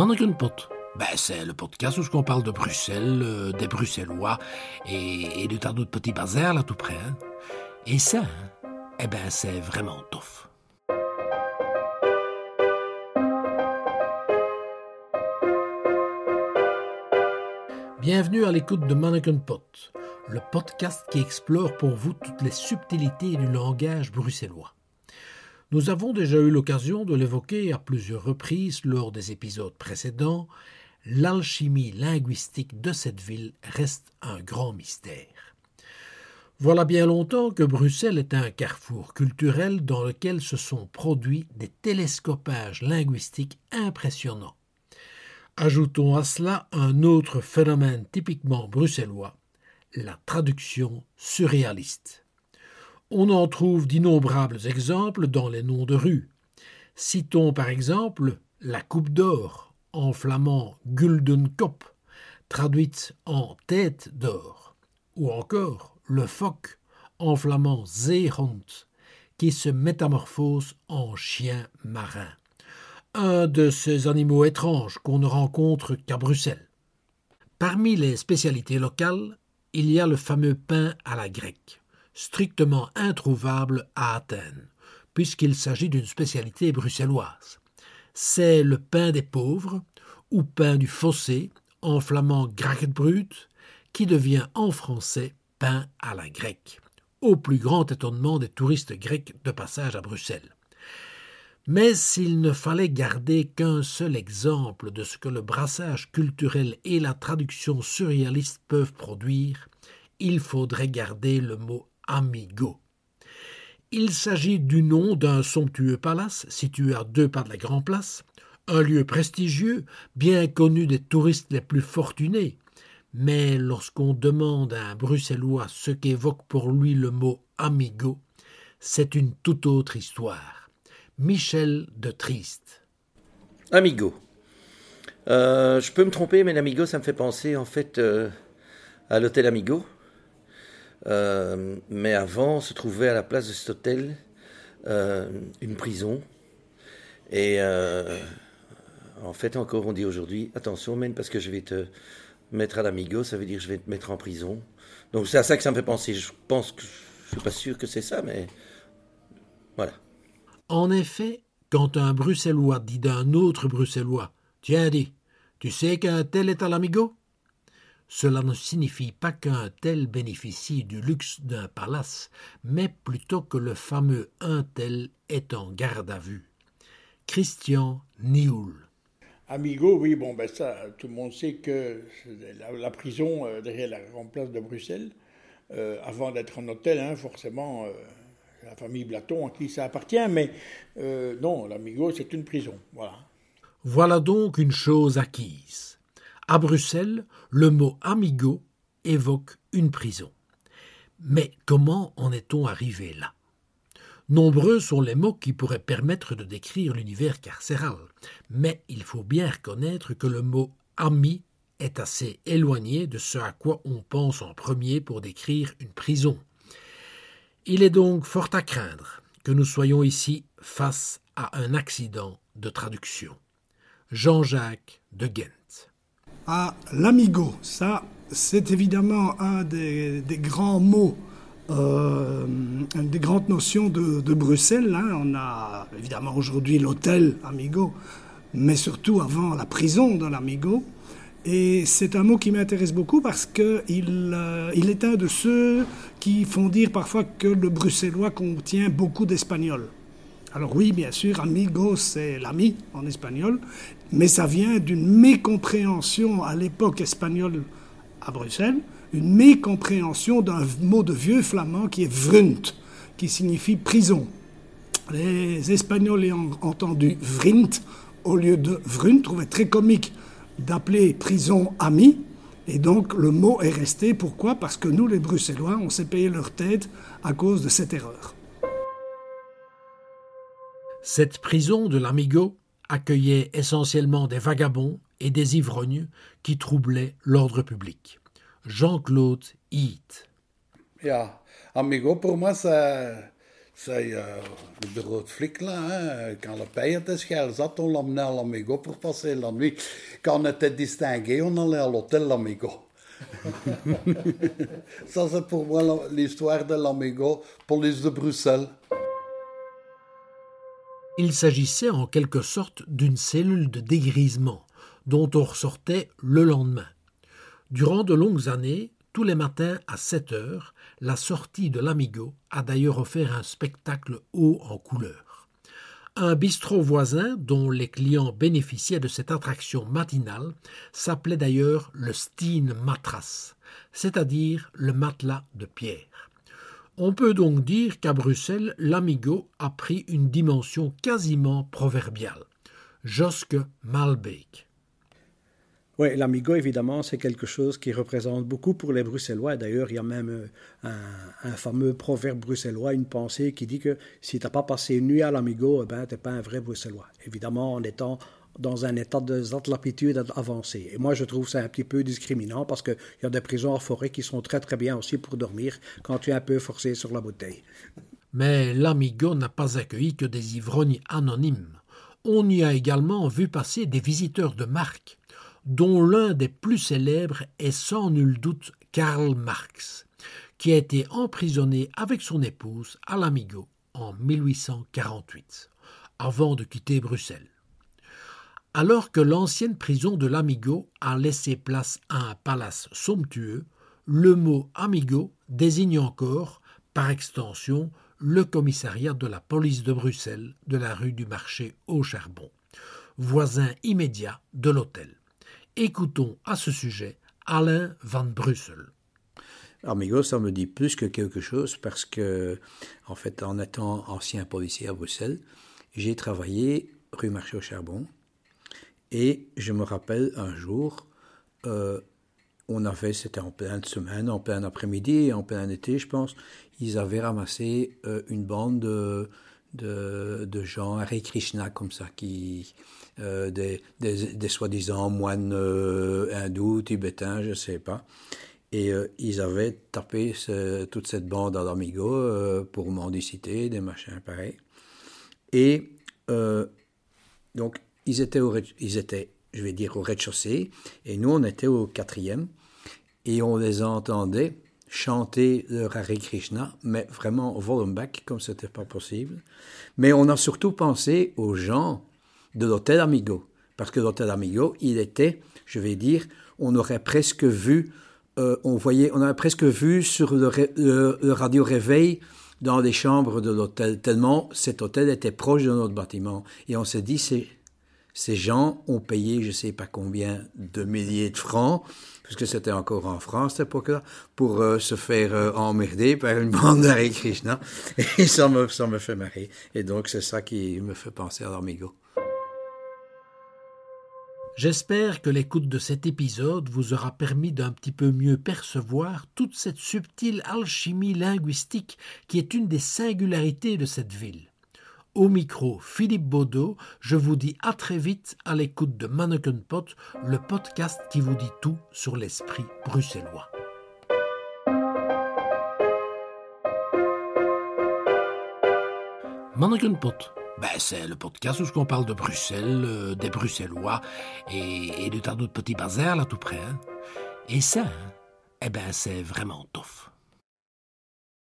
Mannequin Pot. Ben, c'est le podcast où on parle de Bruxelles, euh, des Bruxellois et, de tas d'autres petits bazars là tout près. Hein. Et ça, hein, eh ben, c'est vraiment tough. Bienvenue à l'écoute de Mannequin Pot, le podcast qui explore pour vous toutes les subtilités du langage bruxellois. Nous avons déjà eu l'occasion de l'évoquer à plusieurs reprises lors des épisodes précédents, l'alchimie linguistique de cette ville reste un grand mystère. Voilà bien longtemps que Bruxelles est un carrefour culturel dans lequel se sont produits des télescopages linguistiques impressionnants. Ajoutons à cela un autre phénomène typiquement bruxellois, la traduction surréaliste. On en trouve d'innombrables exemples dans les noms de rues. Citons par exemple la Coupe d'or, en flamand Guldenkop, traduite en tête d'or, ou encore le phoque, en flamand Zeehond, qui se métamorphose en chien marin. Un de ces animaux étranges qu'on ne rencontre qu'à Bruxelles. Parmi les spécialités locales, il y a le fameux pain à la grecque strictement introuvable à Athènes, puisqu'il s'agit d'une spécialité bruxelloise. C'est le pain des pauvres, ou pain du fossé, en flamand Grachetbrut, qui devient en français pain à la grecque, au plus grand étonnement des touristes grecs de passage à Bruxelles. Mais s'il ne fallait garder qu'un seul exemple de ce que le brassage culturel et la traduction surréaliste peuvent produire, il faudrait garder le mot Amigo. Il s'agit du nom d'un somptueux palace situé à deux pas de la Grand Place, un lieu prestigieux, bien connu des touristes les plus fortunés. Mais lorsqu'on demande à un Bruxellois ce qu'évoque pour lui le mot amigo, c'est une toute autre histoire. Michel de Triste. Amigo. Euh, je peux me tromper, mais l'amigo, ça me fait penser en fait euh, à l'hôtel Amigo, euh, mais avant se trouvait à la place de cet hôtel euh, une prison. Et euh, en fait, encore, on dit aujourd'hui attention, même parce que je vais te mettre à l'amigo, ça veut dire je vais te mettre en prison. Donc c'est à ça que ça me fait penser. Je pense que je suis pas sûr que c'est ça, mais voilà. En effet, quand un Bruxellois dit d'un autre Bruxellois Tiens, dis, tu sais qu'un tel est à l'amigo? Cela ne signifie pas qu'un tel bénéficie du luxe d'un palace, mais plutôt que le fameux un tel est en garde à vue. Christian Nioul. Amigo, oui, bon, ben ça, tout le monde sait que la, prison euh, derrière la grande place de Bruxelles, euh, avant d'être un hôtel, hein, forcément, euh, la famille Blaton à qui ça appartient, mais non, l'Amigo, c'est une prison, voilà. Voilà donc une chose acquise. À Bruxelles, le mot amigo évoque une prison. Mais comment en est-on arrivé là? Nombreux sont les mots qui pourraient permettre de décrire l'univers carcéral, mais il faut bien reconnaître que le mot ami est assez éloigné de ce à quoi on pense en premier pour décrire une prison. Il est donc fort à craindre que nous soyons ici face à un accident de traduction. Jean-Jacques de Ghent à l'amigo. Ça, c'est évidemment un des, grands mots, euh, une des grandes notions de, Bruxelles. Hein. On a évidemment aujourd'hui l'hôtel Amigo, mais surtout avant la prison de l'Amigo. Et c'est un mot qui m'intéresse beaucoup parce qu'il euh, il est un de ceux qui font dire parfois que le bruxellois contient beaucoup d'espagnol. Alors oui, bien sûr, amigo, c'est l'ami en espagnol, mais ça vient d'une mécompréhension à l'époque espagnole à Bruxelles, une mécompréhension d'un mot de vieux flamand qui est vrunt, qui signifie prison. Les Espagnols ayant entendu vrint au lieu de vrunt trouvaient très comique d'appeler prison ami, et donc le mot est resté. Pourquoi? Parce que nous, les Bruxellois, on s'est payé leur tête à cause de cette erreur. Cette prison de l'Amigo accueillait essentiellement des vagabonds et des ivrognes qui troublaient l'ordre public. Jean-Claude Heath. Ja, Amigo, pour moi, ça, C'est euh, le bureau de flic, là, hein, quand le père était zat, on l'emmenait à l'Amigo pour passer la nuit. Quand on était distingué, on allait à l'hôtel L'Amigo. Ça, c'est pour moi l'histoire de l'Amigo, police de Bruxelles. Il s'agissait en quelque sorte d'une cellule de dégrisement dont on ressortait le lendemain. Durant de longues années, tous les matins à 7 heures, la sortie de l'Amigo a d'ailleurs offert un spectacle haut en couleur. Un bistrot voisin dont les clients bénéficiaient de cette attraction matinale s'appelait d'ailleurs le Steen Matras, c'est-à-dire le matelas de pierre. On peut donc dire qu'à Bruxelles, l'Amigo a pris une dimension quasiment proverbiale. Josque Malbeek. Oui, l'amigo, évidemment, c'est quelque chose qui représente beaucoup pour les Bruxellois. D'ailleurs, il y a même euh, un, fameux proverbe bruxellois, une pensée qui dit que si tu n'as pas passé une nuit à l'amigo, eh ben, tu n'es pas un vrai Bruxellois. Évidemment, en étant dans un état de z'atlapitude avancé. Et moi, je trouve ça un petit peu discriminant parce qu'il y a des prisons en forêt qui sont très très bien aussi pour dormir quand tu es un peu forcé sur la bouteille. Mais l'Amigo n'a pas accueilli que des ivrognes anonymes. On y a également vu passer des visiteurs de marque dont l'un des plus célèbres est sans nul doute Karl Marx, qui a été emprisonné avec son épouse à l'Amigo en 1848, avant de quitter Bruxelles. Alors que l'ancienne prison de l'Amigo a laissé place à un palace somptueux, le mot Amigo désigne encore, par extension, le commissariat de la police de Bruxelles de la rue du Marché au Charbon, voisin immédiat de l'hôtel. Écoutons à ce sujet Alain Van Brussel. Amigo, ça me dit plus que quelque chose parce que, en fait, en étant ancien policier à Bruxelles, j'ai travaillé rue Marché au Charbon et je me rappelle un jour, euh, on avait, c'était en pleine semaine, en plein après-midi, en plein été, je pense, ils avaient ramassé euh, une bande de, de, gens, Hare Krishna, comme ça, qui, euh, des, des, soi-disant moines hindous, tibétains, je ne sais pas. Et ils avaient tapé toute cette bande à l'amigo pour mendicité, des machins pareils. Et donc, ils étaient, ils étaient, je vais dire, au rez-de-chaussée, et nous, on était au quatrième, et on les entendait chanter le Hare Krishna, mais vraiment au volume back, comme ce n'était pas possible. Mais on a surtout pensé aux gens de l'hôtel Amigo. Parce que l'hôtel Amigo, il était, je vais dire, on aurait presque vu, euh, on voyait, on aurait presque vu sur le, radio réveil dans les chambres de l'hôtel, tellement cet hôtel était proche de notre bâtiment. Et on s'est dit, ces, ces gens ont payé je ne sais pas combien de milliers de francs, puisque c'était encore en France cette époque-là, pour euh, se faire euh, emmerder par une bande d'Hare Krishna. Et ça me, ça me fait marrer. Et donc c'est ça qui me fait penser à l'Amigo. J'espère que l'écoute de cet épisode vous aura permis d'un petit peu mieux percevoir toute cette subtile alchimie linguistique qui est une des singularités de cette ville. Au micro, Philippe Baudot, je vous dis à très vite à l'écoute de Mannequin Pot, le podcast qui vous dit tout sur l'esprit bruxellois. Mannequin Pot ben, c'est le podcast où on parle de Bruxelles, euh, des Bruxellois et, de tas d'autres petits bazars là tout près. Hein. Et ça, hein, eh ben, c'est vraiment tough.